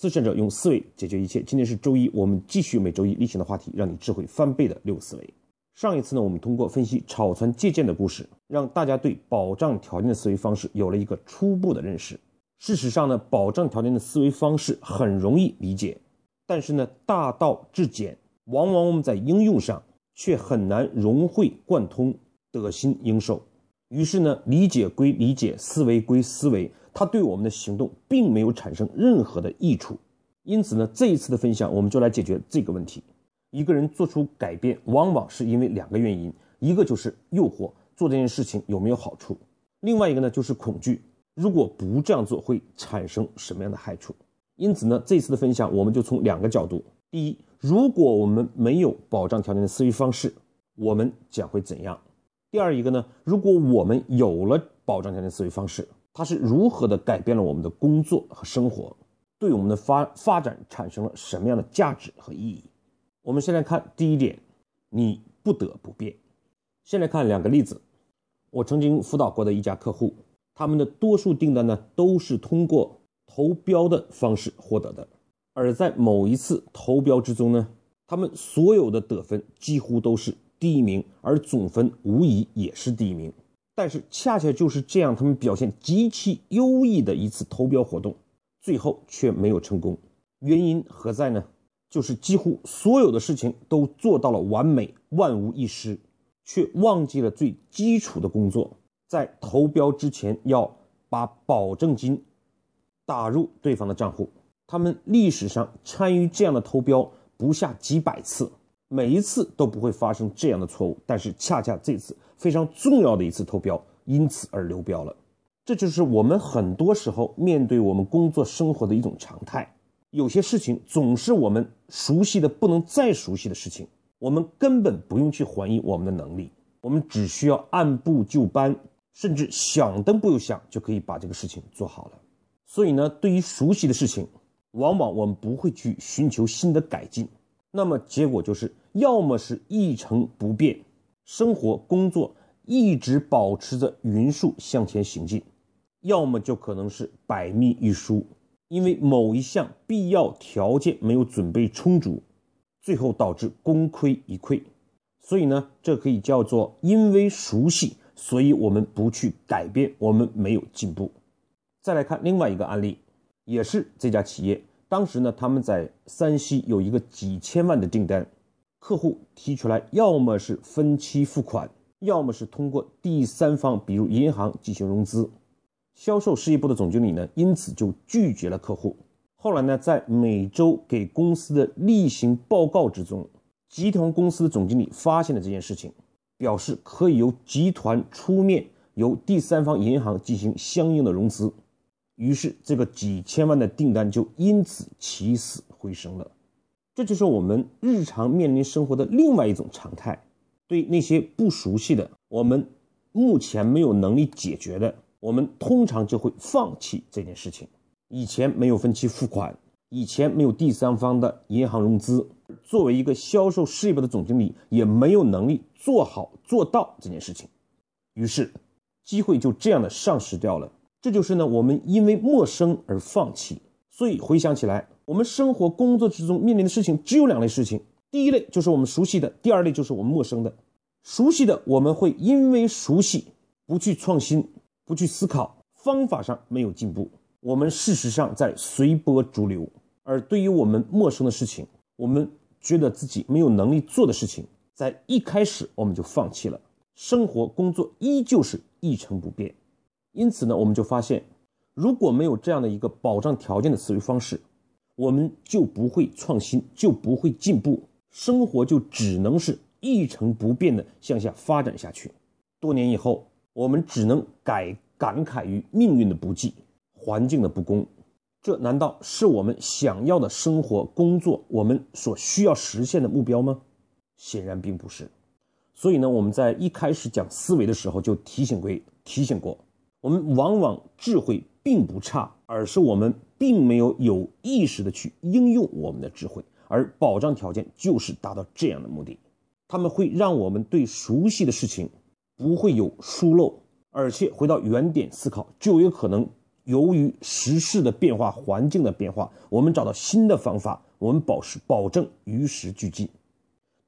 思善者用思维解决一切。今天是周一，我们继续每周一例行的话题，让你智慧翻倍的六个思维。上一次呢，我们通过分析草船借箭的故事，让大家对保障条件的思维方式有了一个初步的认识。事实上呢，保障条件的思维方式很容易理解，但是呢，大道至简，往往我们在应用上却很难融会贯通，得心应手。于是呢，理解归理解，思维归思维。它对我们的行动并没有产生任何的益处，因此呢，这一次的分享我们就来解决这个问题。一个人做出改变，往往是因为两个原因：一个就是诱惑，做这件事情有没有好处；另外一个呢，就是恐惧，如果不这样做会产生什么样的害处。因此呢，这次的分享我们就从两个角度：第一，如果我们没有保障条件的思维方式，我们将会怎样？第二一个呢，如果我们有了保障条件思维方式。它是如何的改变了我们的工作和生活，对我们的发发展产生了什么样的价值和意义？我们先来看第一点，你不得不变。先来看两个例子，我曾经辅导过的一家客户，他们的多数订单呢都是通过投标的方式获得的，而在某一次投标之中呢，他们所有的得分几乎都是第一名，而总分无疑也是第一名。但是恰恰就是这样，他们表现极其优异的一次投标活动，最后却没有成功。原因何在呢？就是几乎所有的事情都做到了完美，万无一失，却忘记了最基础的工作，在投标之前要把保证金打入对方的账户。他们历史上参与这样的投标不下几百次。每一次都不会发生这样的错误，但是恰恰这次非常重要的一次投标，因此而流标了。这就是我们很多时候面对我们工作生活的一种常态。有些事情总是我们熟悉的不能再熟悉的事情，我们根本不用去怀疑我们的能力，我们只需要按部就班，甚至想都不用想就可以把这个事情做好了。所以呢，对于熟悉的事情，往往我们不会去寻求新的改进。那么结果就是，要么是一成不变，生活工作一直保持着匀速向前行进；要么就可能是百密一疏，因为某一项必要条件没有准备充足，最后导致功亏一篑。所以呢，这可以叫做因为熟悉，所以我们不去改变，我们没有进步。再来看另外一个案例，也是这家企业。当时呢，他们在山西有一个几千万的订单，客户提出来，要么是分期付款，要么是通过第三方，比如银行进行融资。销售事业部的总经理呢，因此就拒绝了客户。后来呢，在每周给公司的例行报告之中，集团公司的总经理发现了这件事情，表示可以由集团出面，由第三方银行进行相应的融资。于是，这个几千万的订单就因此起死回生了。这就是我们日常面临生活的另外一种常态。对那些不熟悉的，我们目前没有能力解决的，我们通常就会放弃这件事情。以前没有分期付款，以前没有第三方的银行融资，作为一个销售事业部的总经理，也没有能力做好做到这件事情。于是，机会就这样的丧失掉了。这就是呢，我们因为陌生而放弃。所以回想起来，我们生活工作之中面临的事情只有两类事情：第一类就是我们熟悉的，第二类就是我们陌生的。熟悉的我们会因为熟悉不去创新，不去思考，方法上没有进步，我们事实上在随波逐流。而对于我们陌生的事情，我们觉得自己没有能力做的事情，在一开始我们就放弃了。生活工作依旧是一成不变。因此呢，我们就发现，如果没有这样的一个保障条件的思维方式，我们就不会创新，就不会进步，生活就只能是一成不变的向下发展下去。多年以后，我们只能感感慨于命运的不济，环境的不公。这难道是我们想要的生活、工作，我们所需要实现的目标吗？显然并不是。所以呢，我们在一开始讲思维的时候就提醒过，提醒过。我们往往智慧并不差，而是我们并没有有意识的去应用我们的智慧，而保障条件就是达到这样的目的。他们会让我们对熟悉的事情不会有疏漏，而且回到原点思考，就有可能由于时事的变化、环境的变化，我们找到新的方法，我们保持保证与时俱进。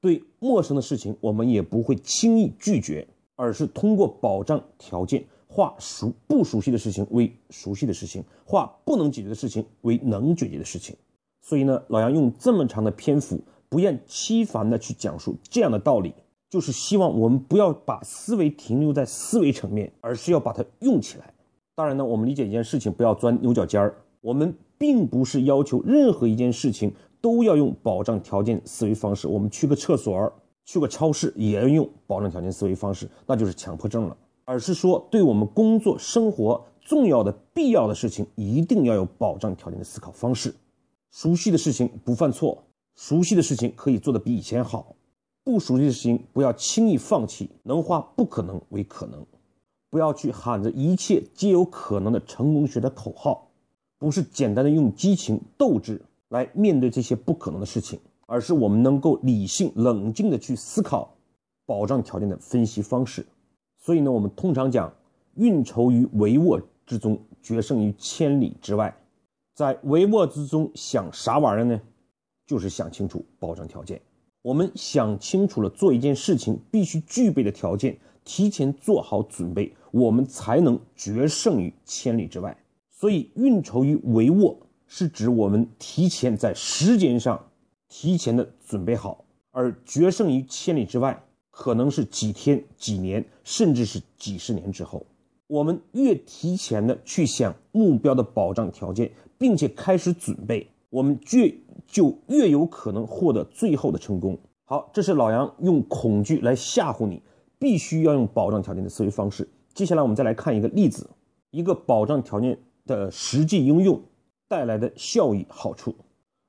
对陌生的事情，我们也不会轻易拒绝，而是通过保障条件，化熟不熟悉的事情为熟悉的事情，化不能解决的事情为能解决的事情。所以呢，老杨用这么长的篇幅，不厌其烦的去讲述这样的道理，就是希望我们不要把思维停留在思维层面，而是要把它用起来。当然呢，我们理解一件事情，不要钻牛角尖儿。我们并不是要求任何一件事情都要用保障条件思维方式。我们去个厕所、去个超市也要用保障条件思维方式，那就是强迫症了。而是说，对我们工作、生活重要的、必要的事情，一定要有保障条件的思考方式。熟悉的事情不犯错，熟悉的事情可以做得比以前好。不熟悉的事情不要轻易放弃，能化不可能为可能。不要去喊着一切皆有可能的成功学的口号，不是简单的用激情斗志来面对这些不可能的事情，而是我们能够理性冷静的去思考保障条件的分析方式。所以呢，我们通常讲，运筹于帷幄之中，决胜于千里之外。在帷幄之中想啥玩意儿呢？就是想清楚保障条件。我们想清楚了做一件事情必须具备的条件。提前做好准备，我们才能决胜于千里之外。所以，运筹于帷幄是指我们提前在时间上提前的准备好，而决胜于千里之外，可能是几天、几年，甚至是几十年之后。我们越提前的去想目标的保障条件，并且开始准备，我们越就越有可能获得最后的成功。好，这是老杨用恐惧来吓唬你。必须要用保障条件的思维方式。接下来我们再来看一个例子，一个保障条件的实际应用带来的效益好处。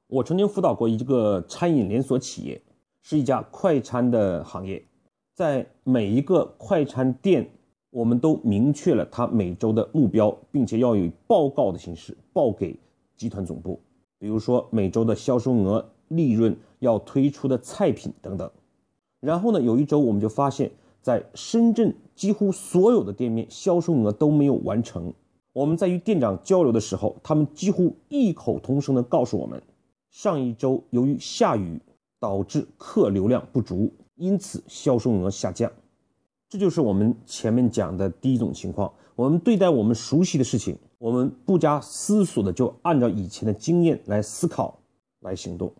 我曾经辅导过一个餐饮连锁企业，是一家快餐的行业。在每一个快餐店，我们都明确了它每周的目标，并且要以报告的形式报给集团总部。比如说每周的销售额、利润、要推出的菜品等等。然后呢，有一周我们就发现。在深圳，几乎所有的店面销售额都没有完成。我们在与店长交流的时候，他们几乎异口同声地告诉我们，上一周由于下雨导致客流量不足，因此销售额下降。这就是我们前面讲的第一种情况。我们对待我们熟悉的事情，我们不加思索的就按照以前的经验来思考、来行动。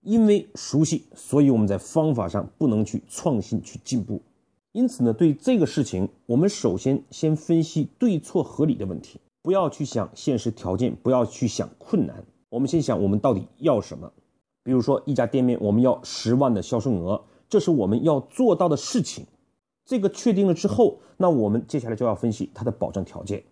因为熟悉，所以我们在方法上不能去创新、去进步。因此呢，对这个事情，我们首先先分析对错合理的问题，不要去想现实条件，不要去想困难，我们先想我们到底要什么。比如说，一家店面我们要十万的销售额，这是我们要做到的事情。这个确定了之后，那我们接下来就要分析它的保障条件。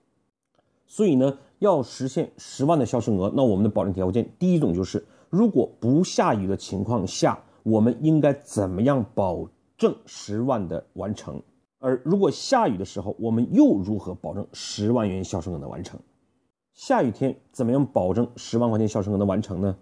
所以呢，要实现十万的销售额，那我们的保证条件第一种就是，如果不下雨的情况下，我们应该怎么样保？证十万的完成，而如果下雨的时候，我们又如何保证十万元销售额的完成？下雨天怎么样保证十万块钱销售额的完成呢？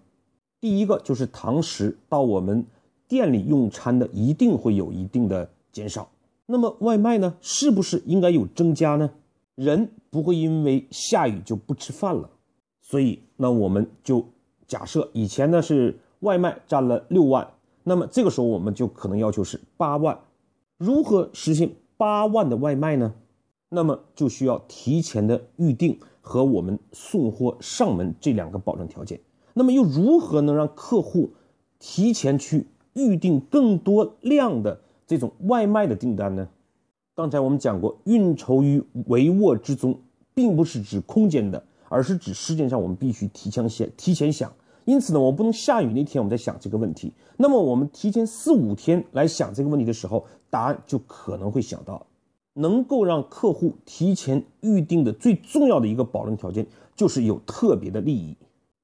第一个就是堂食到我们店里用餐的一定会有一定的减少，那么外卖呢，是不是应该有增加呢？人不会因为下雨就不吃饭了，所以那我们就假设以前呢是外卖占了六万。那么这个时候我们就可能要求是八万，如何实现八万的外卖呢？那么就需要提前的预定和我们送货上门这两个保证条件。那么又如何能让客户提前去预定更多量的这种外卖的订单呢？刚才我们讲过，运筹于帷幄之中，并不是指空间的，而是指时间上我们必须提前想，提前想。因此呢，我不能下雨那天我们在想这个问题。那么我们提前四五天来想这个问题的时候，答案就可能会想到，能够让客户提前预定的最重要的一个保证条件，就是有特别的利益。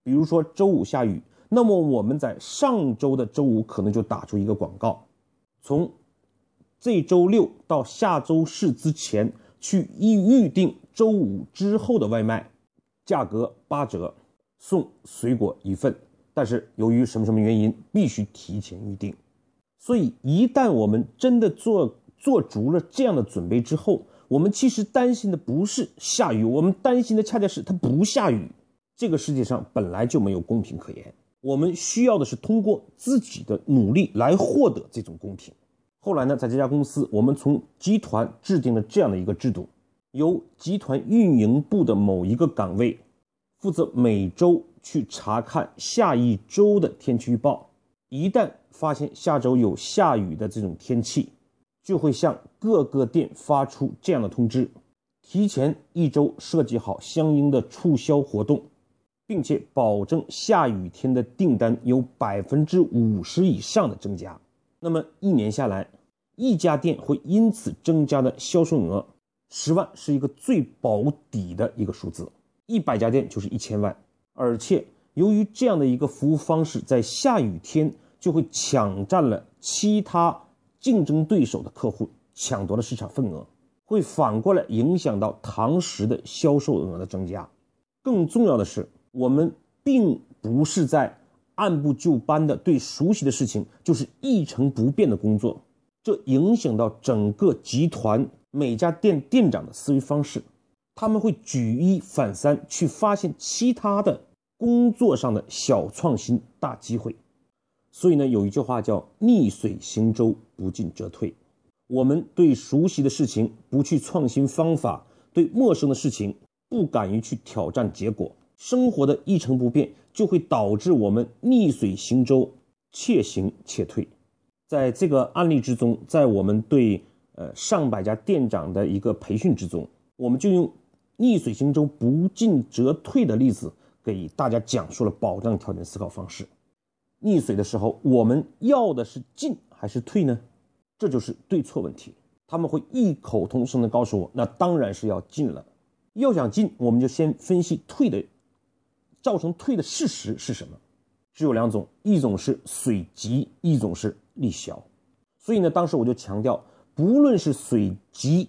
比如说周五下雨，那么我们在上周的周五可能就打出一个广告，从这周六到下周四之前去预预定周五之后的外卖，价格八折。送水果一份，但是由于什么什么原因，必须提前预定。所以一旦我们真的做做足了这样的准备之后，我们其实担心的不是下雨，我们担心的恰恰是它不下雨。这个世界上本来就没有公平可言，我们需要的是通过自己的努力来获得这种公平。后来呢，在这家公司，我们从集团制定了这样的一个制度，由集团运营部的某一个岗位负责每周去查看下一周的天气预报，一旦发现下周有下雨的这种天气。就会向各个店发出这样的通知，提前一周设计好相应的促销活动，并且保证下雨天的订单有百分之五十以上的增加。那么一年下来，一家店会因此增加的销售额十万是一个最保底的一个数字，一百家店就是一千万。而且由于这样的一个服务方式，在下雨天就会抢占了其他。竞争对手的客户抢夺了市场份额，会反过来影响到堂食的销售额的增加。更重要的是，我们并不是在按部就班的对熟悉的事情就是一成不变的工作，这影响到整个集团每家店店长的思维方式，他们会举一反三去发现其他的工作上的小创新、大机会。所以呢，有一句话叫“逆水行舟，不进则退”。我们对熟悉的事情不去创新方法，对陌生的事情不敢于去挑战结果，生活的一成不变就会导致我们逆水行舟，且行且退。在这个案例之中，在我们对呃上百家店长的一个培训之中，我们就用“逆水行舟，不进则退”的例子给大家讲述了保障条件思考方式。溺水的时候，我们要的是进还是退呢？这就是对错问题。他们会异口同声的告诉我，那当然是要进了。要想进，我们就先分析退的，造成退的事实是什么？只有两种，一种是水急，一种是力小。所以呢，当时我就强调，不论是水急，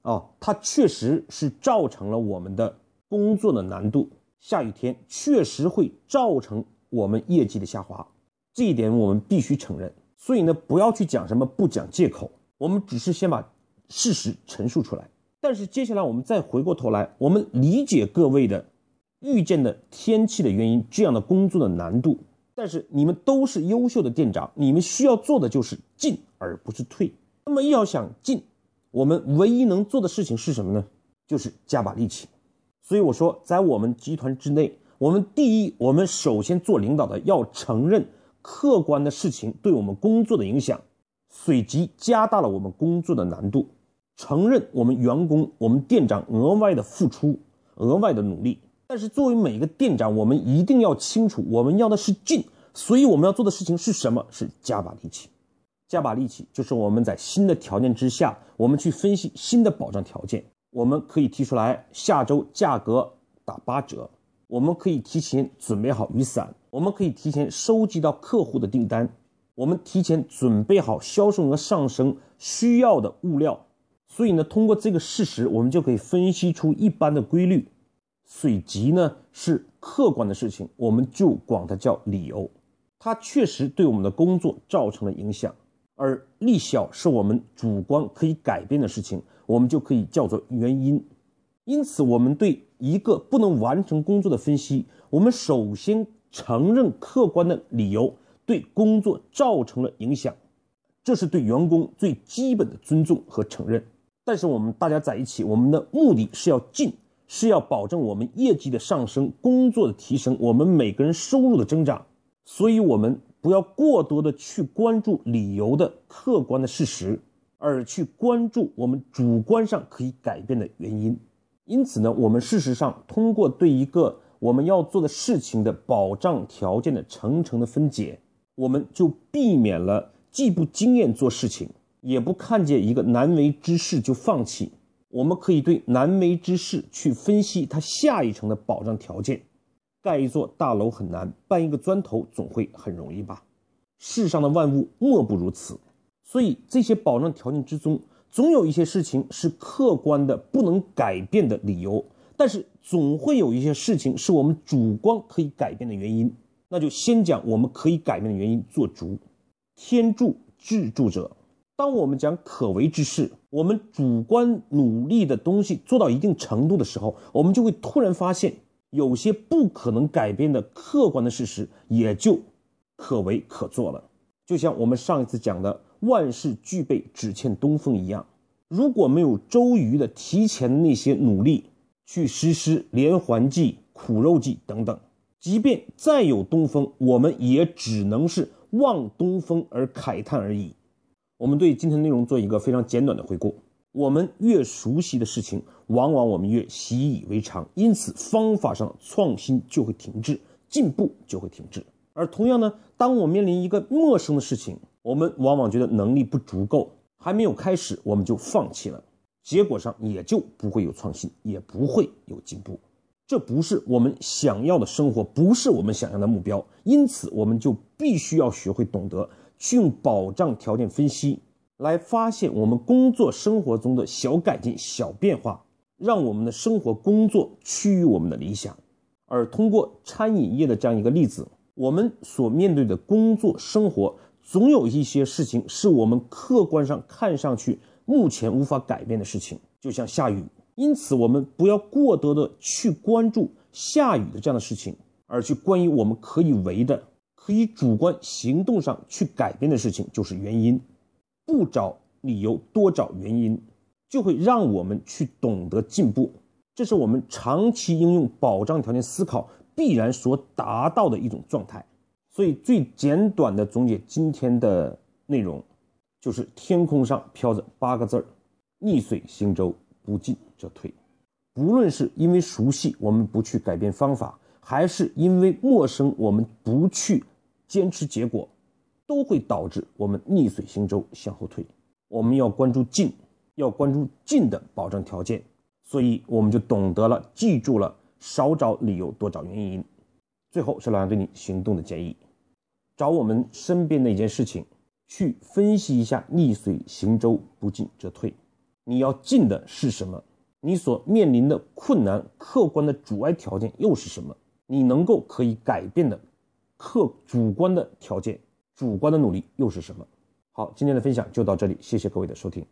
啊，它确实是造成了我们的工作的难度。下雨天确实会造成。我们业绩的下滑，这一点我们必须承认。所以呢，不要去讲什么不讲借口，我们只是先把事实陈述出来。但是接下来我们再回过头来，我们理解各位的遇见的天气的原因，这样的工作的难度。但是你们都是优秀的店长，你们需要做的就是进而不是退。那么要想进，我们唯一能做的事情是什么呢？就是加把力气。所以我说，在我们集团之内。我们第一，我们首先做领导的要承认客观的事情对我们工作的影响，随即加大了我们工作的难度。承认我们员工、我们店长额外的付出、额外的努力。但是作为每一个店长，我们一定要清楚，我们要的是进，所以我们要做的事情是什么？是加把力气。加把力气就是我们在新的条件之下，我们去分析新的保障条件，我们可以提出来下周价格打八折。我们可以提前准备好雨伞，我们可以提前收集到客户的订单，我们提前准备好销售额上升需要的物料。所以呢，通过这个事实，我们就可以分析出一般的规律。水急呢是客观的事情，我们就管它叫理由，它确实对我们的工作造成了影响；而力小是我们主观可以改变的事情，我们就可以叫做原因。因此，我们对一个不能完成工作的分析，我们首先承认客观的理由对工作造成了影响，这是对员工最基本的尊重和承认。但是，我们大家在一起，我们的目的是要进，是要保证我们业绩的上升、工作的提升、我们每个人收入的增长。所以，我们不要过多的去关注理由的客观的事实，而去关注我们主观上可以改变的原因。因此呢，我们事实上通过对一个我们要做的事情的保障条件的层层的分解，我们就避免了既不经验做事情，也不看见一个难为之事就放弃。我们可以对难为之事去分析它下一层的保障条件。盖一座大楼很难，搬一个砖头总会很容易吧？世上的万物莫不如此。所以这些保障条件之中。总有一些事情是客观的不能改变的理由，但是总会有一些事情是我们主观可以改变的原因。那就先讲我们可以改变的原因做足。天助自助者，当我们讲可为之事，我们主观努力的东西做到一定程度的时候，我们就会突然发现，有些不可能改变的客观的事实也就可为可做了。就像我们上一次讲的“万事俱备，只欠东风”一样，如果没有周瑜的提前那些努力去实施连环计、苦肉计等等，即便再有东风，我们也只能是望东风而慨叹而已。我们对今天内容做一个非常简短的回顾。我们越熟悉的事情，往往我们越习以为常，因此方法上创新就会停滞，进步就会停滞。而同样呢，当我面临一个陌生的事情，我们往往觉得能力不足够，还没有开始我们就放弃了，结果上也就不会有创新，也不会有进步。这不是我们想要的生活，不是我们想要的目标。因此，我们就必须要学会懂得去用保障条件分析来发现我们工作生活中的小改进、小变化，让我们的生活工作趋于我们的理想。而通过餐饮业的这样一个例子。我们所面对的工作生活，总有一些事情是我们客观上看上去目前无法改变的事情，就像下雨。因此，我们不要过多的去关注下雨的这样的事情，而去关于我们可以为的、可以主观行动上去改变的事情，就是原因。不找理由，多找原因，就会让我们去懂得进步。这是我们长期应用保障条件思考。必然所达到的一种状态，所以最简短的总结今天的内容，就是天空上飘着八个字儿：逆水行舟，不进则退。不论是因为熟悉我们不去改变方法，还是因为陌生我们不去坚持结果，都会导致我们逆水行舟向后退。我们要关注进，要关注进的保障条件，所以我们就懂得了，记住了。少找理由，多找原因。最后是老杨对你行动的建议：找我们身边的一件事情，去分析一下。逆水行舟，不进则退。你要进的是什么？你所面临的困难、客观的阻碍条件又是什么？你能够可以改变的客主观的条件、主观的努力又是什么？好，今天的分享就到这里，谢谢各位的收听。